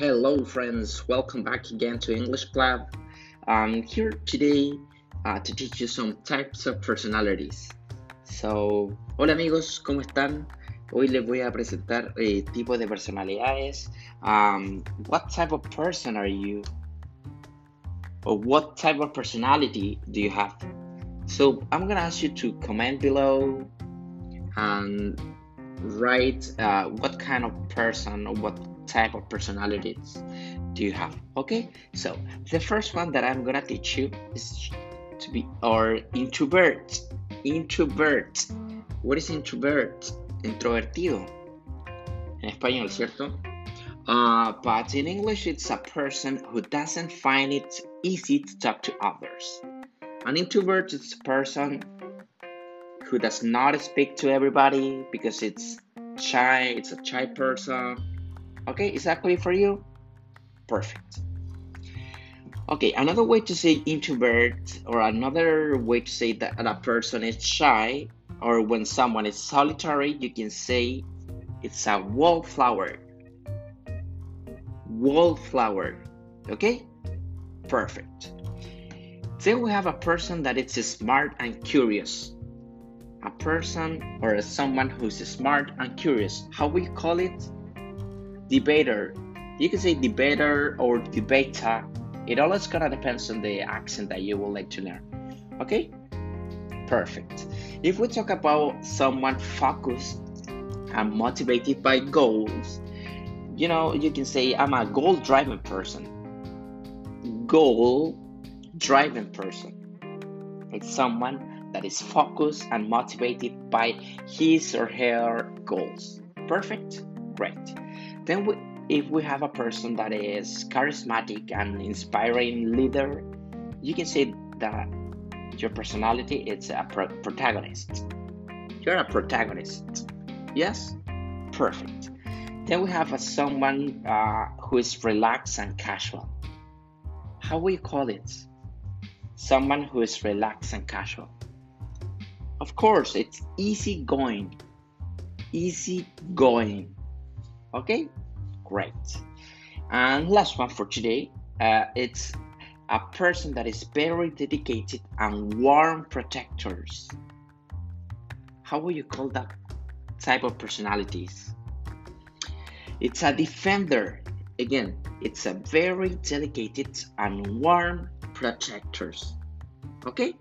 Hello, friends. Welcome back again to English Club. I'm here today uh, to teach you some types of personalities. So, hola amigos, ¿cómo están? Hoy les voy a presentar eh, tipos de personalidades. Um, what type of person are you? Or what type of personality do you have? So, I'm gonna ask you to comment below and write uh, what kind of person or what type of personalities do you have okay? So the first one that i'm gonna teach you is to be or introvert. Introvert. What is introvert? Introvertido. En español cierto? Uh, but in english it's a person who doesn't find it easy to talk to others. An introvert is a person who does not speak to everybody because it's shy it's a shy person Okay, is that clear for you? Perfect. Okay, another way to say introvert, or another way to say that a person is shy, or when someone is solitary, you can say it's a wallflower. Wallflower. Okay? Perfect. Then we have a person that is smart and curious. A person or someone who's smart and curious. How we call it? debater. You can say debater or debater. It always kind of depends on the accent that you would like to learn. Okay? Perfect. If we talk about someone focused and motivated by goals, you know, you can say I'm a goal driven person. Goal driven person. It's someone that is focused and motivated by his or her goals. Perfect? Great. Then, we, if we have a person that is charismatic and inspiring leader, you can say that your personality is a pro- protagonist. You're a protagonist. Yes, perfect. Then we have a, someone uh, who is relaxed and casual. How we call it? Someone who is relaxed and casual. Of course, it's easy going. Easy going Okay, great. And last one for today, uh, it's a person that is very dedicated and warm protectors. How will you call that type of personalities? It's a defender. Again, it's a very dedicated and warm protectors. Okay?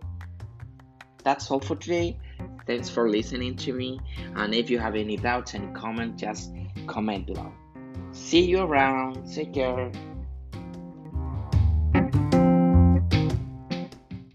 That's all for today. Thanks for listening to me. And if you have any doubts, any comment, just comment below. See you around. Take care.